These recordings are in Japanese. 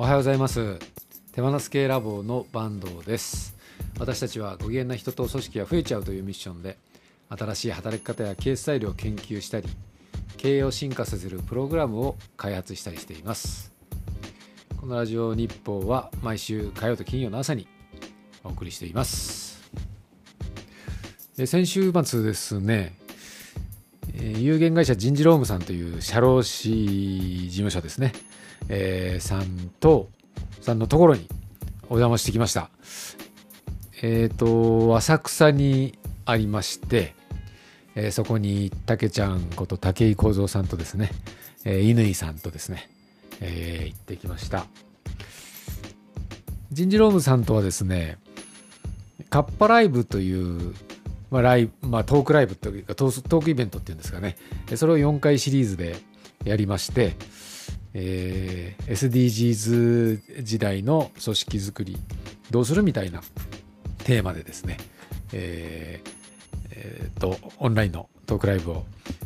おはようございます。手放す系ラボの坂東です。私たちはご機嫌な人と組織が増えちゃうというミッションで新しい働き方や経営スタイルを研究したり経営を進化させるプログラムを開発したりしています。このラジオ日報は毎週火曜と金曜の朝にお送りしています。先週末ですね有限会社人事労務さんという社労士事務所ですね、えーさんとさんのところにお邪魔してきました。えっ、と浅草にありまして、えーそこにたけちゃんこと武井幸三さんとですね、えー乾さんとですね、えー行ってきました。人事労務さんとはですねカッパライブというまあ、ライまあ、トークライブというかトークイベントっていうんですかね。それを4回シリーズでやりまして、えー SDGs 時代の組織づくりどうするみたいなテーマでですね、えーえーとオンラインのトークライブを、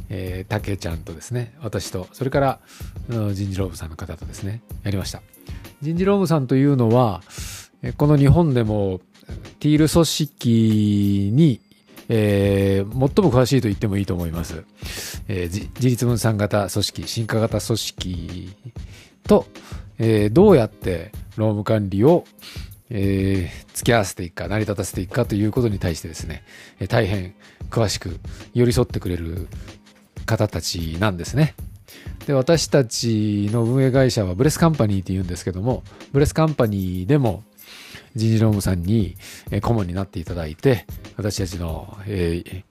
えー、たけちゃんとですね私とそれからうん人事労務さんの方とですねやりました。人事労務さんというのはこの日本でもティール組織にえー最も詳しいと言ってもいいと思います。えー自立分散型組織、進化型組織と、えーどうやって労務管理を、えー付き合わせていくか、成り立たせていくかということに対してですね、えー大変詳しく寄り添ってくれる方たちなんですね。で、私たちの運営会社はブレスカンパニーって言うんですけども、ブレスカンパニーでも人事労務さんに顧問になっていただいて、私たちの、えー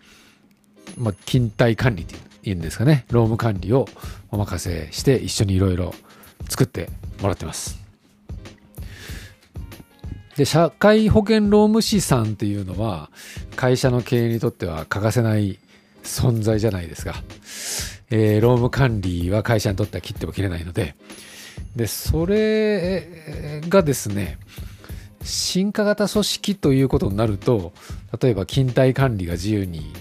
まあ、勤怠管理っていうんですかね、労務管理をお任せして一緒にいろいろ作ってもらってます。で、社会保険労務士さんっていうのは、会社の経営にとっては欠かせない存在じゃないですか。えー労務管理は会社にとっては切っても切れないので、で、それがですね、進化型組織ということになると、例えば勤怠管理が自由に、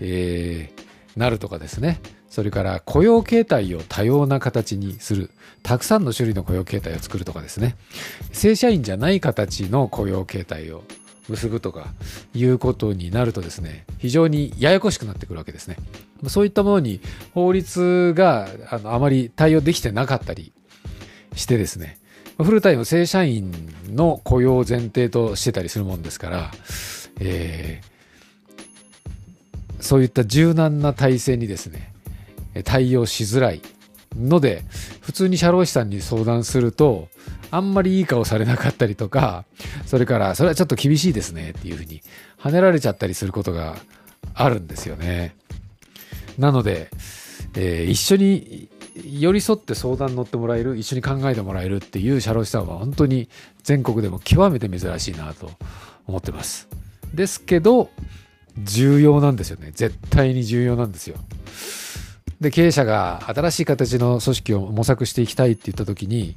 えーなるとかですね、それから雇用形態を多様な形にする、たくさんの種類の雇用形態を作るとかですね、正社員じゃない形の雇用形態を結ぶとかいうことになるとですね、非常にややこしくなってくるわけですね。そういったものに法律があのあまり対応できてなかったりしてですね、フルタイム正社員の雇用を前提としてたりするもんですから、えーそういった柔軟な体制にですね、対応しづらいので、普通に社労士さんに相談すると、あんまりいい顔されなかったりとか、それから、それはちょっと厳しいですねっていうふうに跳ねられちゃったりすることがあるんですよね。なので、えー一緒に寄り添って相談に乗ってもらえる、一緒に考えてもらえるっていう社労士さんは本当に全国でも極めて珍しいなと思ってます。ですけど、重要なんですよね。絶対に重要なんですよ。で、経営者が新しい形の組織を模索していきたいって言った時に、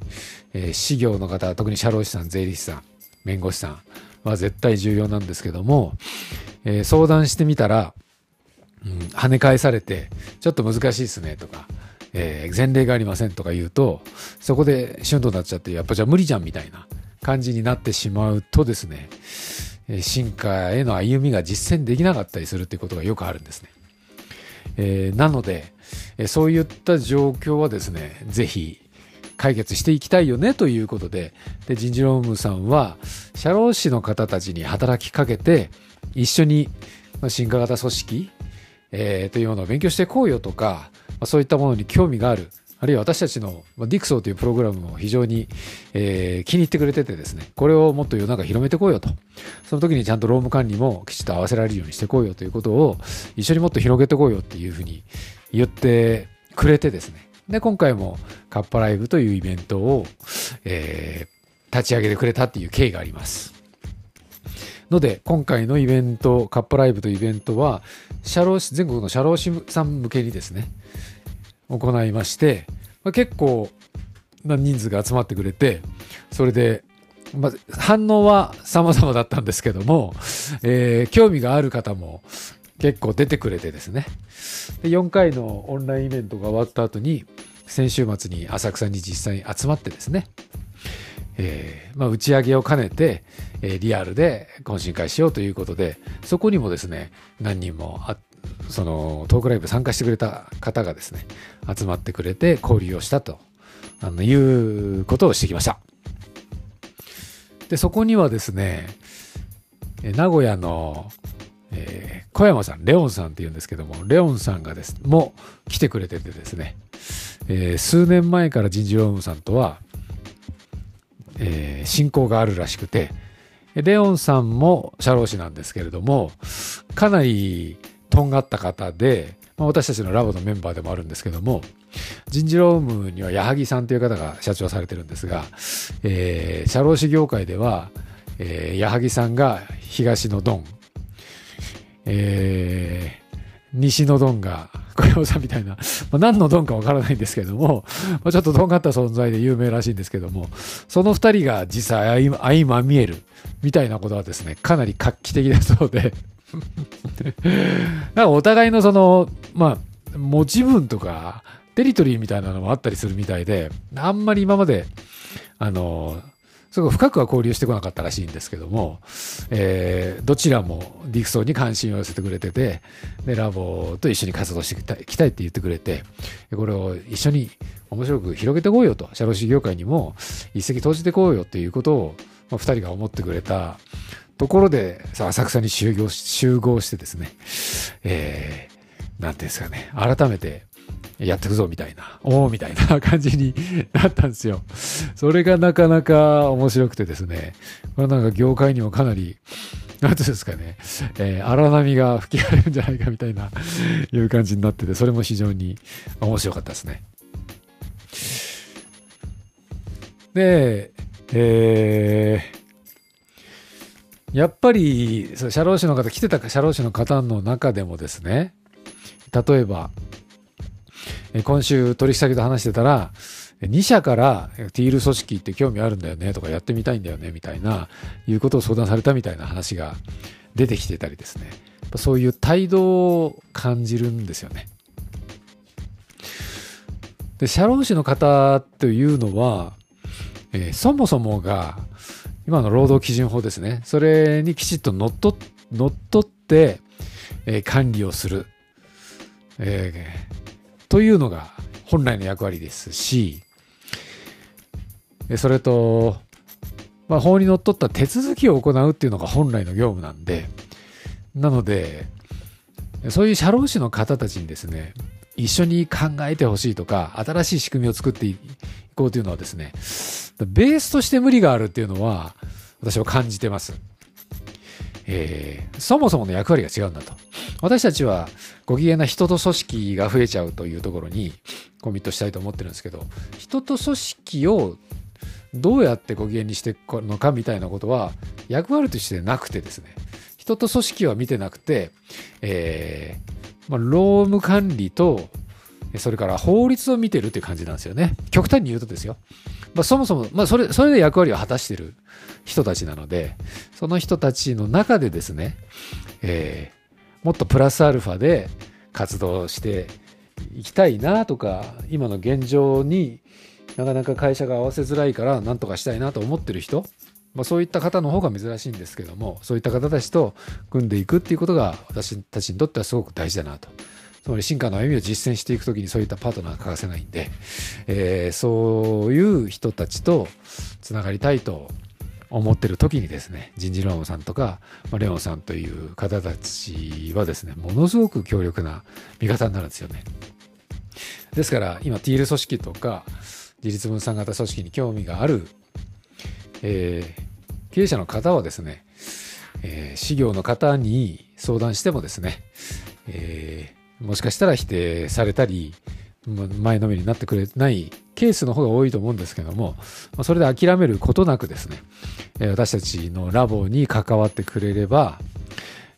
えー、事業の方、特に社労士さん、税理士さん、弁護士さんは絶対重要なんですけども、えー相談してみたら、うん、跳ね返されて、ちょっと難しいですねとか、えー前例がありませんとか言うと、そこでシュンとなっちゃって、やっぱじゃあ無理じゃんみたいな感じになってしまうとですね、進化への歩みが実践できなかったりするっていうことがよくあるんですね。えーなので、えそういった状況はですね、ぜひ解決していきたいよねということで、で人事労務さんは、社労士の方たちに働きかけて、一緒に進化型組織、えーというものを勉強していこうよとか、まあそういったものに興味がある、あるいは私たちのまあディクソーというプログラムも非常に、えー気に入ってくれててですね、これをもっと世の中広めてこうよと。その時にちゃんと労務管理もきちっと合わせられるようにしてこうよということを一緒にもっと広げてこうよっていうふうに言ってくれてですね。で、今回もカッパライブというイベントを、えー立ち上げてくれたっていう経緯があります。ので、今回のイベント、カッパライブというイベントは、社労士、全国の社労士さん向けにですね、行いまして、まあ、結構な人数が集まってくれて、それで、まあ、反応は様々だったんですけども、えー興味がある方も結構出てくれてですね。で4回のオンラインイベントが終わった後に、先週末に浅草に実際に集まってですね、えーまあ、打ち上げを兼ねて、えー、リアルで懇親会しようということで、そこにもですね、何人もあそのトークライブ参加してくれた方がですね、集まってくれて交流をしたとあのいうことをしてきました。で、そこにはですね、名古屋の、えー、小山さん、レオンさんって言うんですけども、レオンさんがです、も来てくれててですね、えー、数年前から人事労務さんとは、えー、親交があるらしくて、レオンさんも社労士なんですけれども、かなりとんがった方で、まあ、私たちのラボのメンバーでもあるんですけども、人事労務には矢作さんという方が社長されてるんですが、えー、社労士業界では、えー、矢作さんが東のドン、えー、西のドンが小山さんみたいな、まあ、何のドンかわからないんですけども、まあ、ちょっととんがった存在で有名らしいんですけども、その二人が実際相まみえるみたいなことはですね、かなり画期的だそうで。なんかお互いのその、まあ、持ち分とか、テリトリーみたいなのもあったりするみたいで、あんまり今まで、あの、すごい深くは交流してこなかったらしいんですけども、えー、どちらもディクソンに関心を寄せてくれてて、で、ラボと一緒に活動していきたいって言ってくれて、これを一緒に面白く広げていこうよと、社労士業界にも一石投じていこうよっていうことを、まあ、二人が思ってくれたところで、さ浅草に集合集合してですね、えー、なんていうんですかね、改めて、やってくぞみたいな、おおみたいな感じになったんですよ。それがなかなか面白くてですね、これなんか業界にもかなり、なんていうんですかね、えー、荒波が吹き荒れるんじゃないかみたいな、いう感じになってて、それも非常に面白かったですね。で、えー、やっぱり、社労士の方、来てた社労士の方の中でもですね、例えば、今週取引先と話してたら、2社からティール組織って興味あるんだよねとかやってみたいんだよねみたいな、いうことを相談されたみたいな話が出てきてたりですね。そういう態度を感じるんですよね。で、社労士の方というのは、えー、そもそもが、今の労働基準法ですね。それにきちっと乗っ取乗っ取って、えー、管理をする。えーというのが本来の役割ですし、それと、まあ、法にのっとった手続きを行うっていうのが本来の業務なんで、なので、そういう社労士の方たちにですね、一緒に考えてほしいとか、新しい仕組みを作っていこうというのはですね、ベースとして無理があるっていうのは、私は感じてます。えー、そもそもの役割が違うんだと。私たちはご機嫌な人と組織が増えちゃうというところにコミットしたいと思ってるんですけど、人と組織をどうやってご機嫌にしていくのかみたいなことは役割としてなくてですね、人と組織は見てなくて、えー、まあ、労務管理と、それから法律を見てるっていう感じなんですよね。極端に言うとですよ。まあ、そもそも、まあ、それ、それで役割を果たしてる人たちなので、その人たちの中でですね、えー、もっとプラスアルファで活動していきたいなとか、今の現状になかなか会社が合わせづらいから何とかしたいなと思ってる人、まあ、そういった方の方が珍しいんですけども、そういった方たちと組んでいくっていうことが私たちにとってはすごく大事だなと。つまり進化の歩みを実践していくときにそういったパートナーが欠かせないんで、えー、そういう人たちとつながりたいと思ってる時にですね、人事労務さんとか、まあ、レオンさんという方たちはですね、ものすごく強力な味方になるんですよね。ですから、今、ティール組織とか、自立分散型組織に興味がある、えー、経営者の方はですね、えー、事業の方に相談してもですね、えー、もしかしたら否定されたり、前のめりになってくれないケースの方が多いと思うんですけども、それで諦めることなくですね、私たちのラボに関わってくれれば、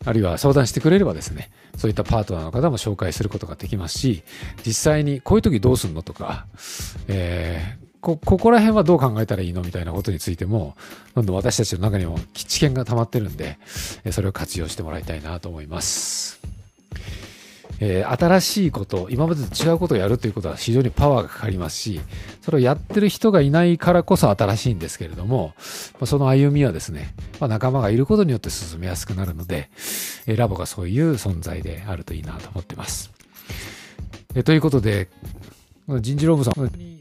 あるいは相談してくれればですね、そういったパートナーの方も紹介することができますし、実際にこういう時どうすんのとか、えー、こ、ここら辺はどう考えたらいいのみたいなことについても、どんどん私たちの中にも知見が溜まってるんで、それを活用してもらいたいなと思います。えー、新しいこと、今までと違うことをやるということは非常にパワーがかかりますし、それをやってる人がいないからこそ新しいんですけれども、ま、その歩みはですね、まあ、仲間がいることによって進めやすくなるので、えー、ラボがそういう存在であるといいなと思ってます。えー、ということで、人事労務さん、